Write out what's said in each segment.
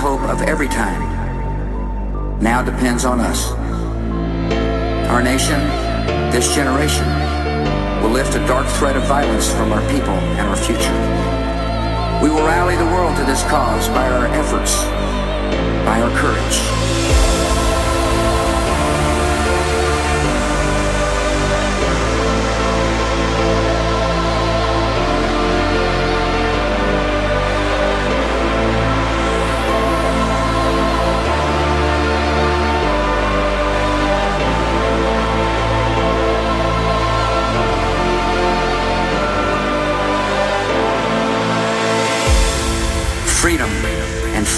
hope of every time now depends on us. Our nation, this generation, will lift a dark threat of violence from our people and our future. We will rally the world to this cause by our efforts, by our courage.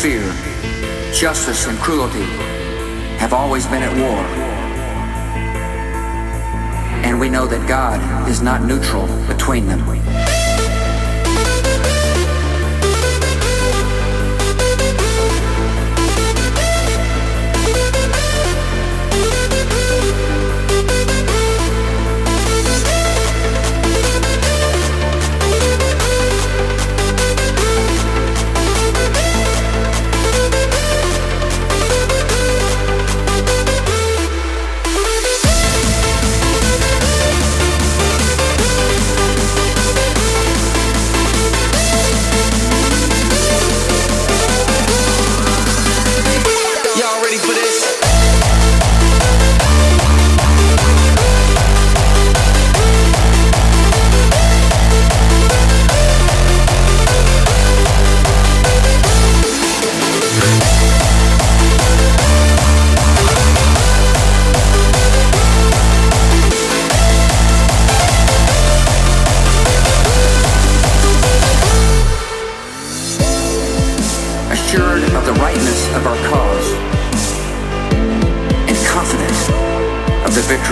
fear, justice, and cruelty have always been at war. And we know that God is not neutral between them.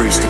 countries to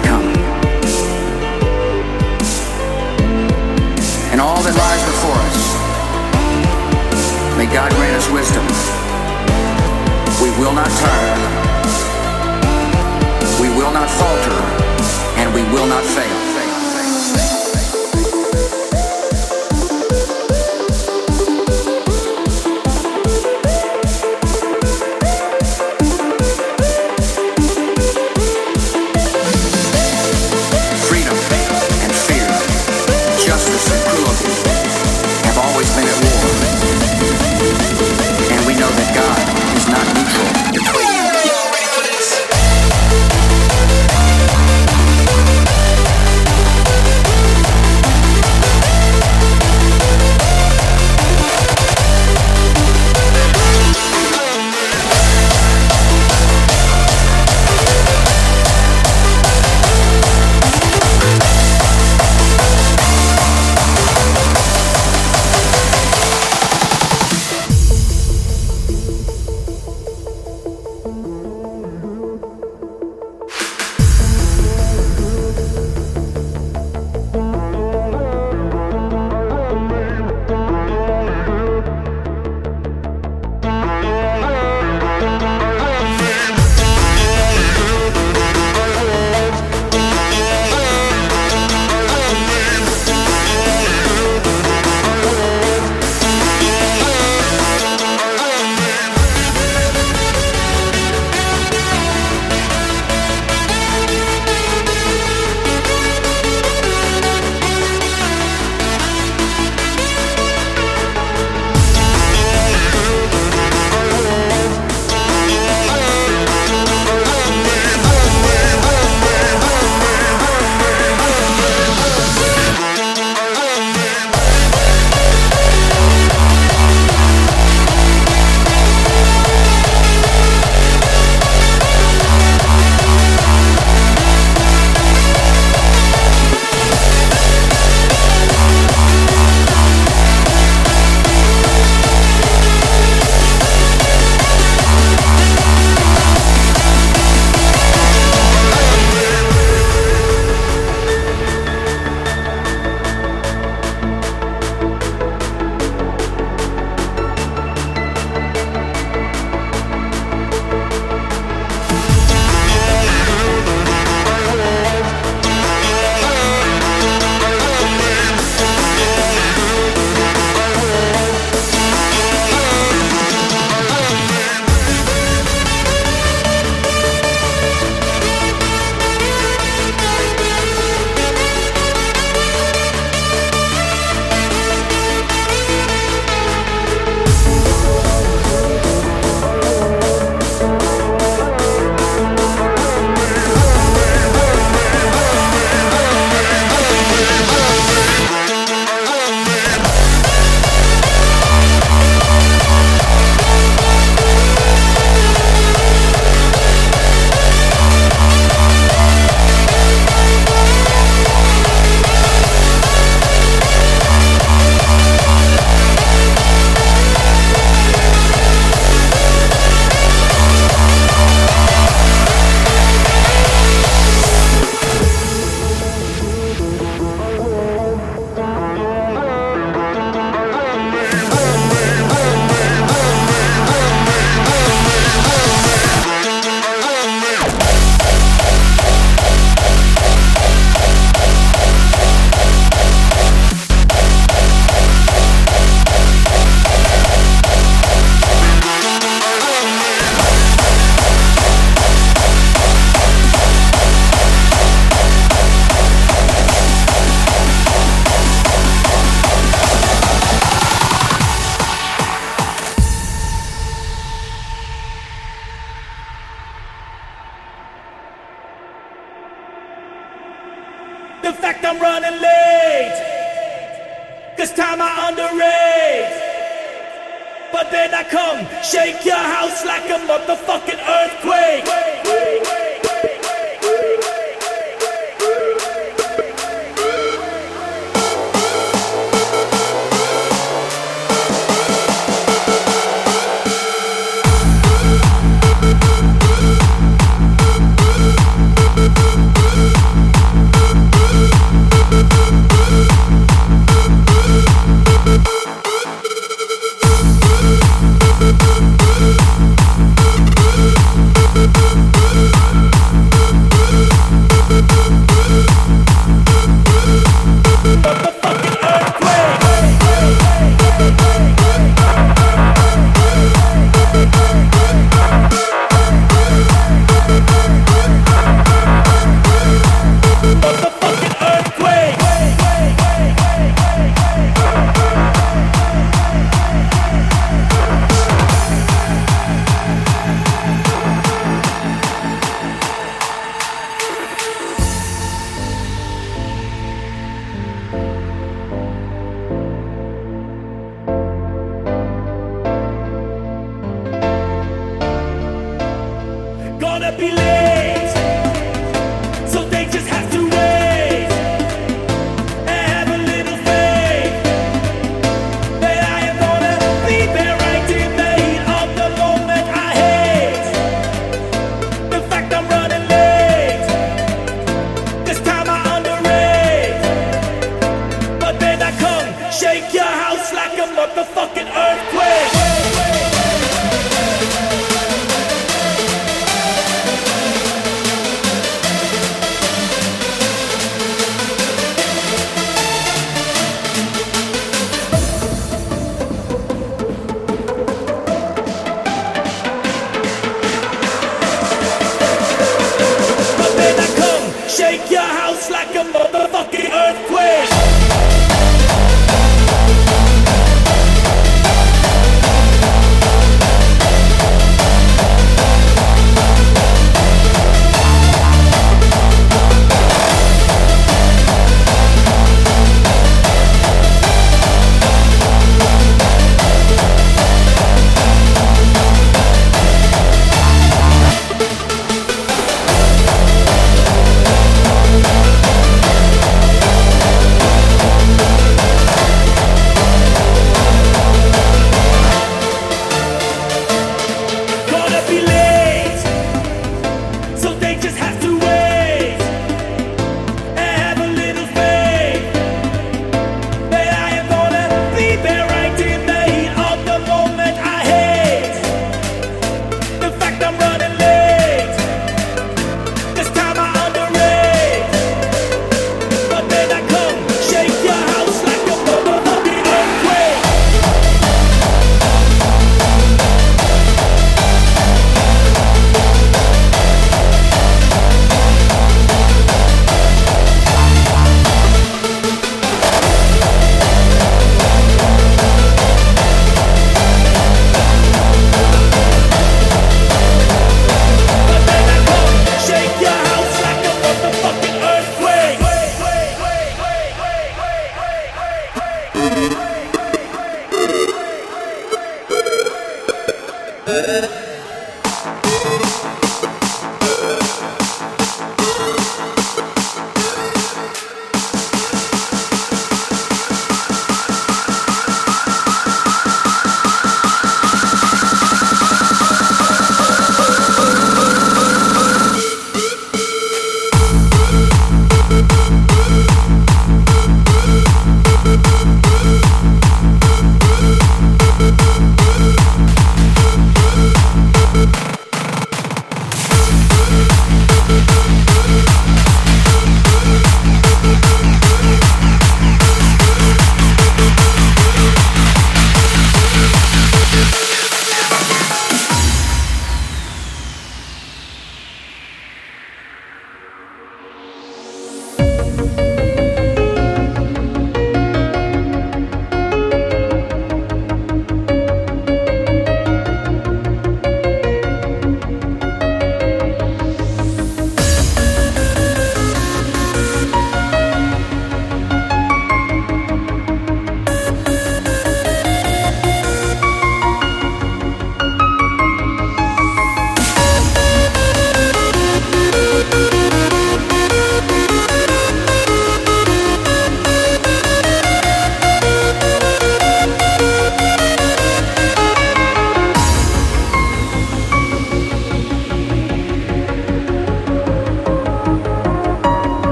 But then I come, shake your house like a motherfucking earthquake.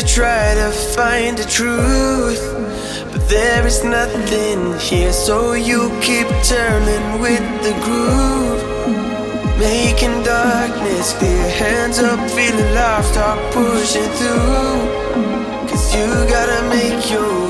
You try to find the truth. But there is nothing here, so you keep turning with the groove. Making darkness clear, hands up, feeling lost, start pushing through. Cause you gotta make your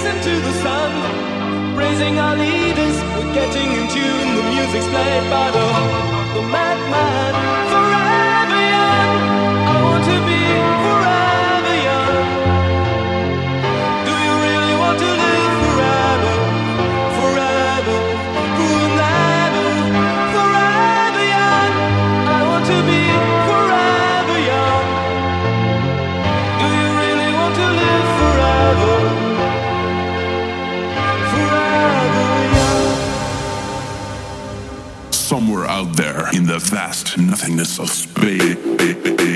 faces into the sun. Praising our leaders, we're getting in tune. The music's played by the, the madman. Forever young, I want to be the vast nothingness of space.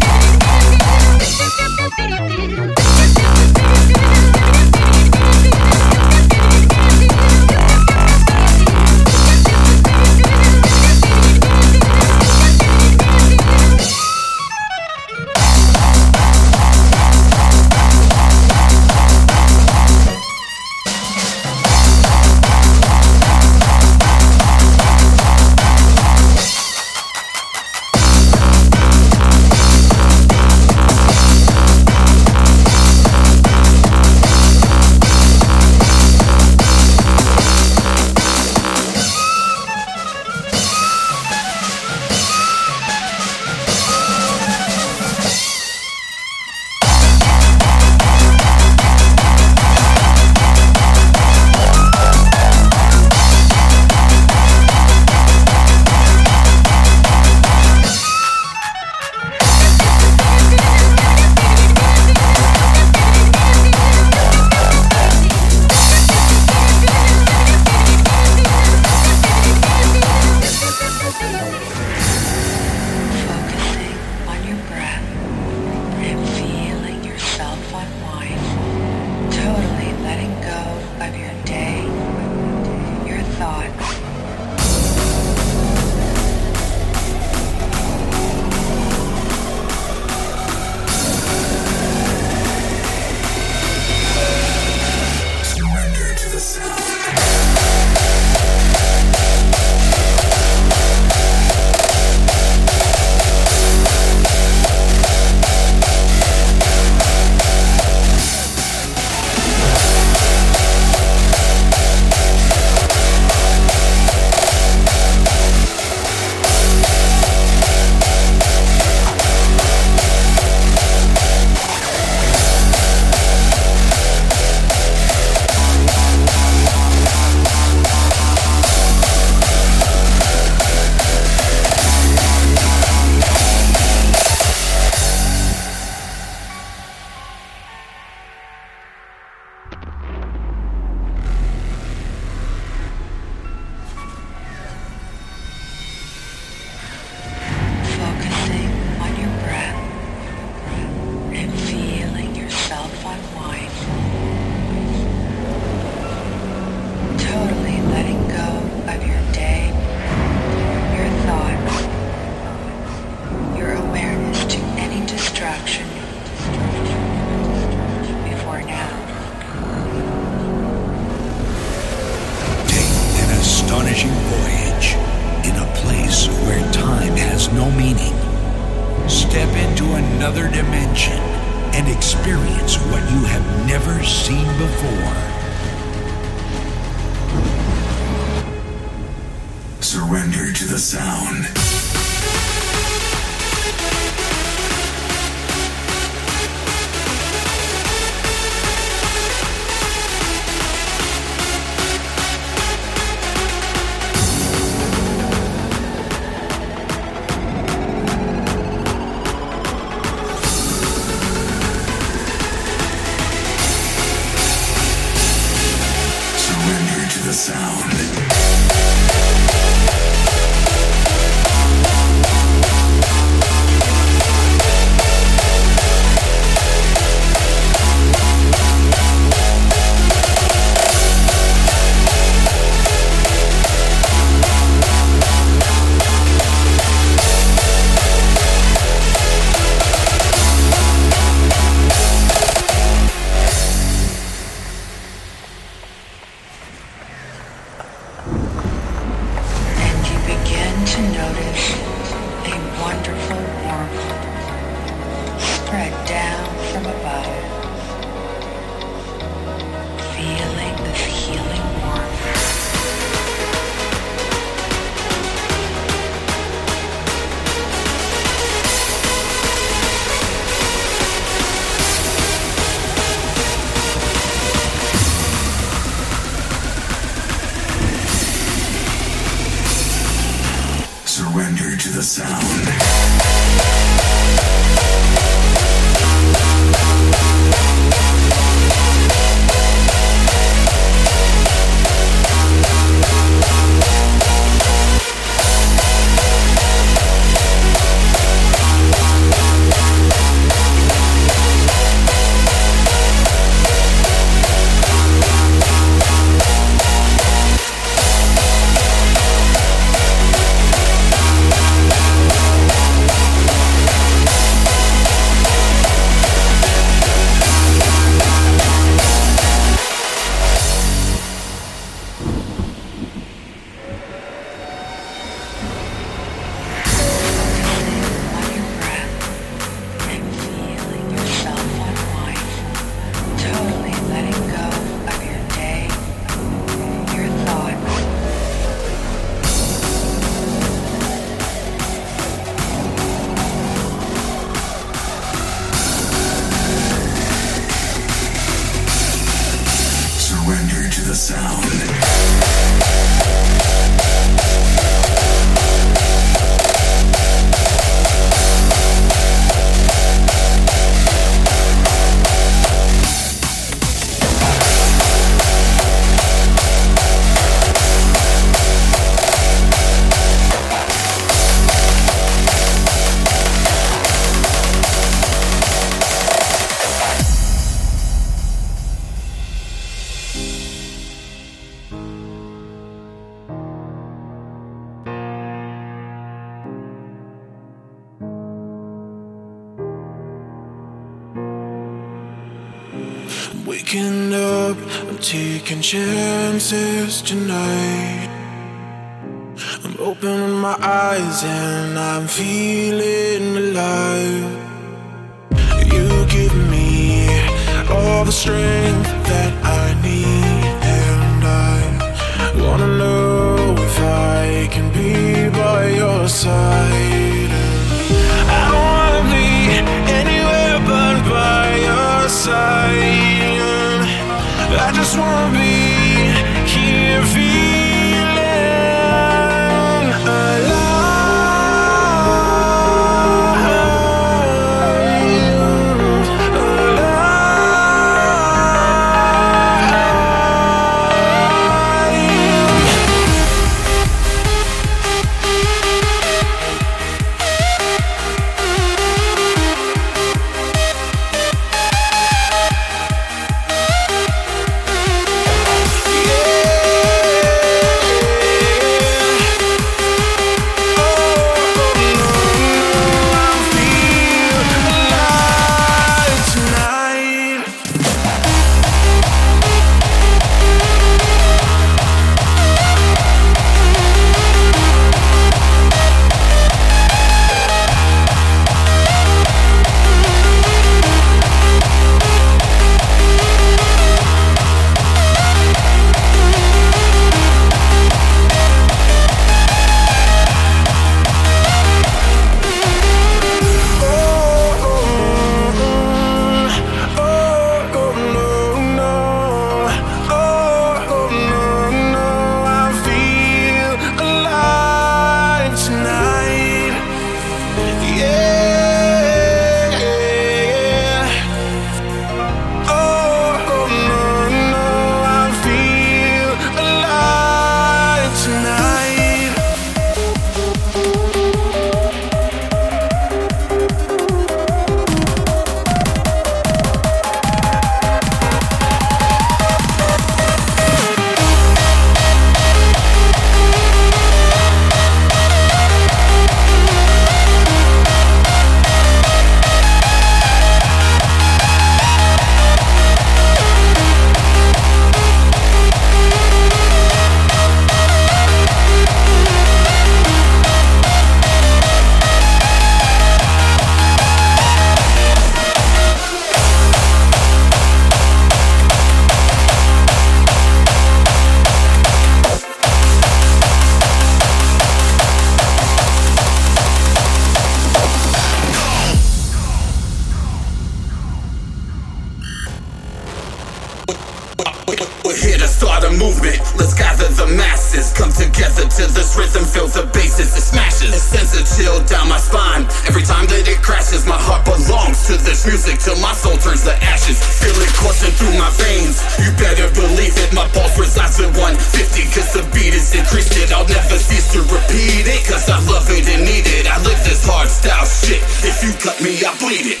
Bases, it smashes. It sends a chill down my spine. Every time that it crashes, my heart belongs to this music till my soul turns to ashes. Feel it coursing through my veins. You better believe it. My pulse resides at 150, cause the beat is increased. It. I'll never cease to repeat it, cause I love it and need it. I live this hard style shit. If you cut me, I bleed it.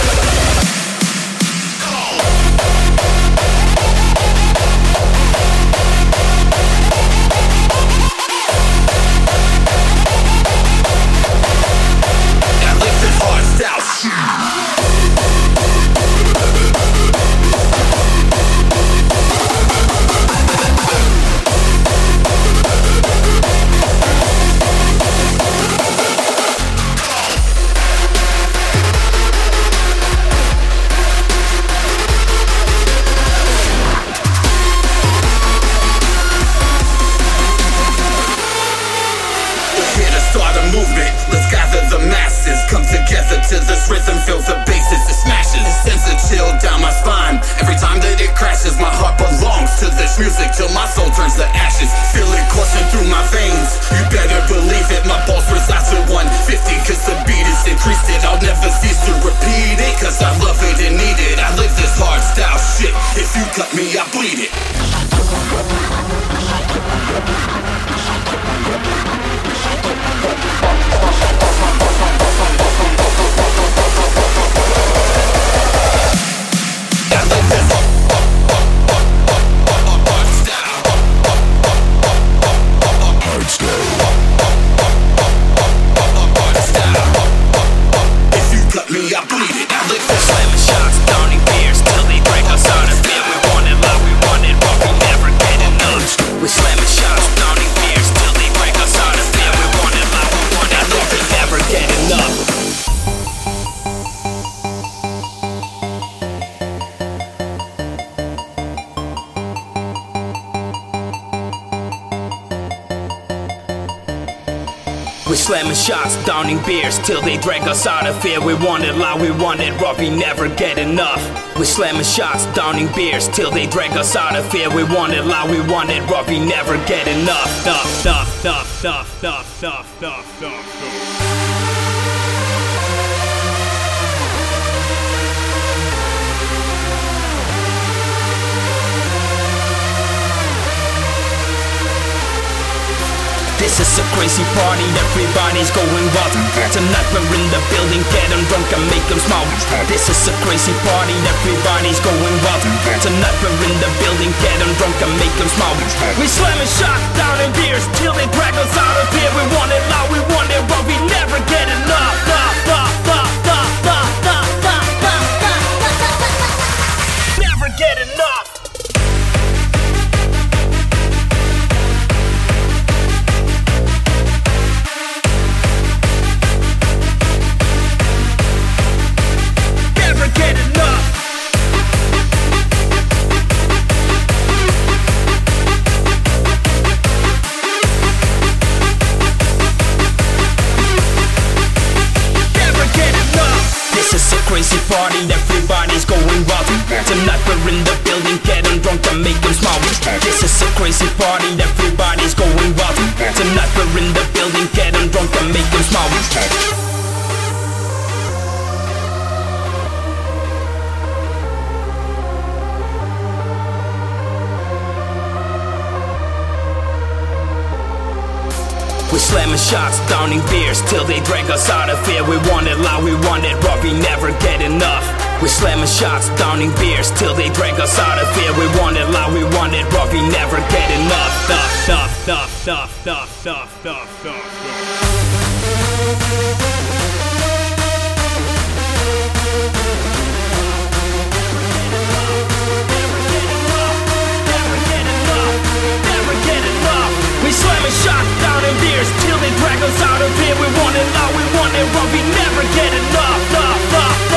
downing beers till they drag us out of fear. We want it loud, we want it we never get enough. We slamming shots, downing beers till they drag us out of fear. We want it loud, we want it we never get enough. Enough, enough, enough, enough, enough, enough, enough, enough. This is a crazy party, everybody's going wild. Tonight we're in the building, get 'em drunk and make 'em smile. This is a crazy party, everybody's going wild. Tonight we're in the building, get 'em drunk and make 'em smile. We slamming shots down in beers till they drag us out of here We want it loud, we want it raw, we never get enough, we're in the building, get 'em drunk and make 'em smile This is a crazy party, everybody's going wild Tonight we're in the building, get 'em drunk and make 'em smile We slamming shots, downing beers till they drag us out of fear. We want it loud, we want it rough, we never get enough. We slamming shots, downing beers till they drag us out of here. We want it loud, we want it rough, we never get enough. Duff, duff, duff, duff, duff, duff, duff, duff. We slamming shots down beers till they drag us out of here. We want it loud, we want it rough, we never get enough, enough, enough.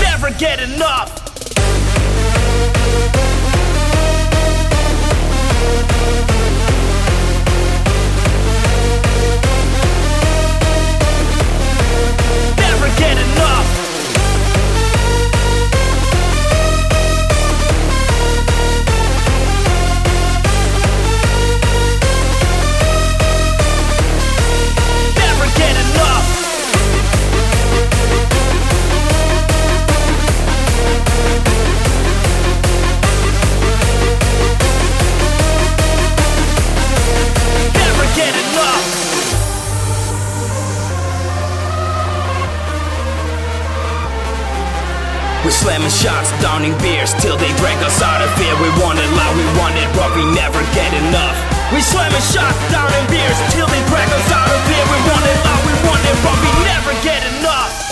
Never get enough. Slamming shots, downing beers Till they break us out of fear. We want it loud, we want it raw, We never get enough. We slamming shots, downing beers Till they break us out of fear. We want it loud, we want it raw, We never get enough.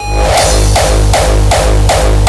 Oh, oh, oh, oh, oh.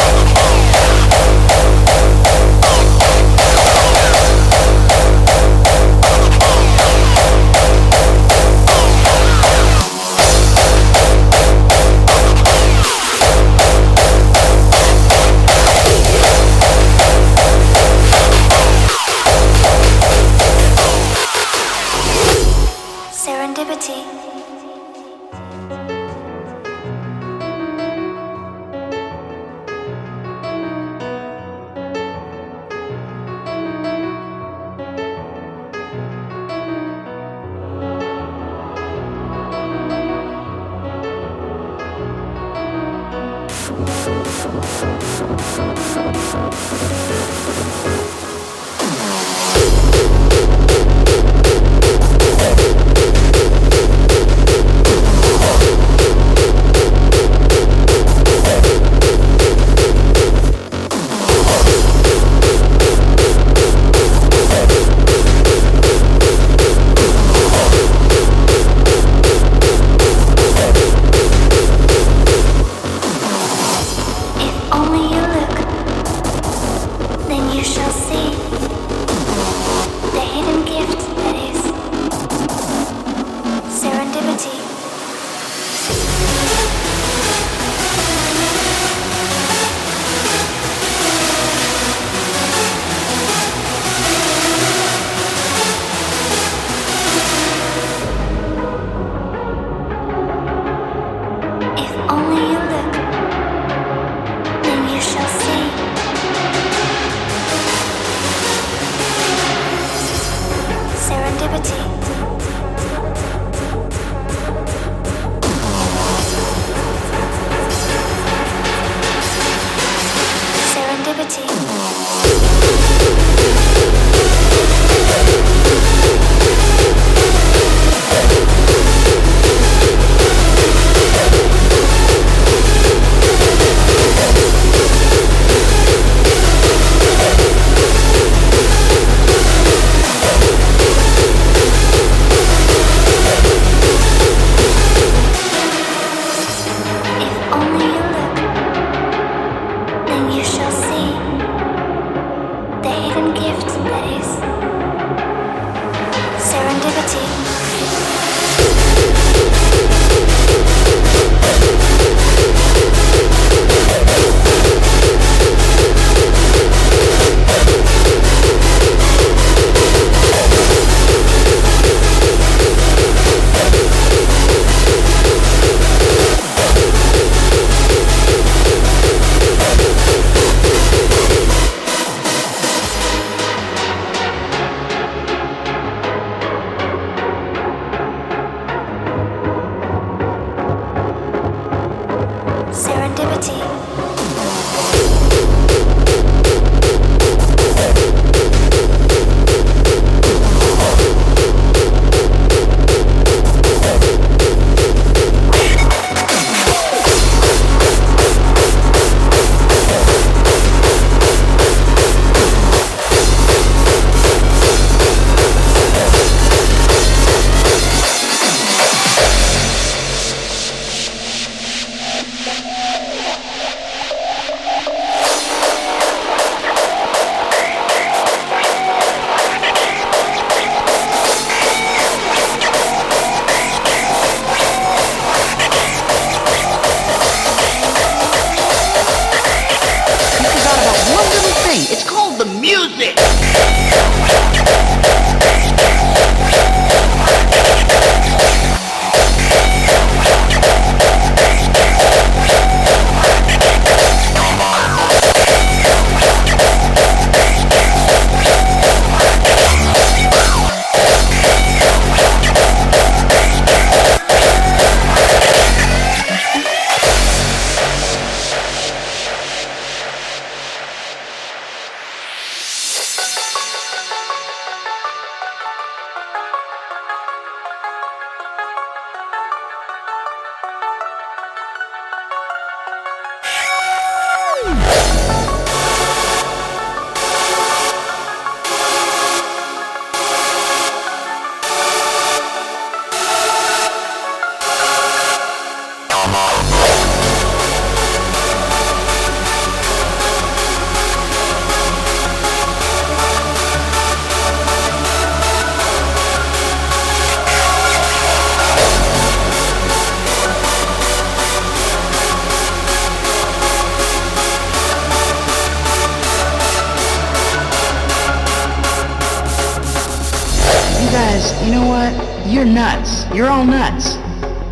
You're all nuts.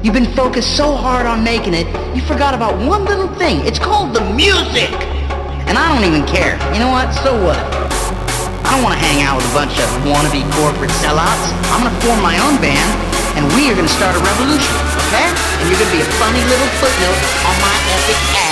You've been focused so hard on making it, you forgot about one little thing. It's called the music. And I don't even care. You know what? So what? I don't want to hang out with a bunch of wannabe corporate sellouts. I'm going to form my own band, and we are going to start a revolution, okay? And you're going to be a funny little footnote on my epic ass.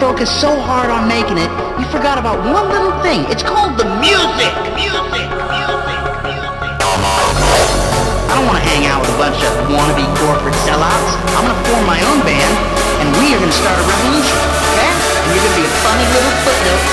Focused so hard on making it, you forgot about one little thing. It's called the music. Music. Music. Music. I don't want to hang out with a bunch of wannabe corporate sellouts. I'm going to form my own band, and we are going to start a revolution, okay? And you're going to be a funny little footnote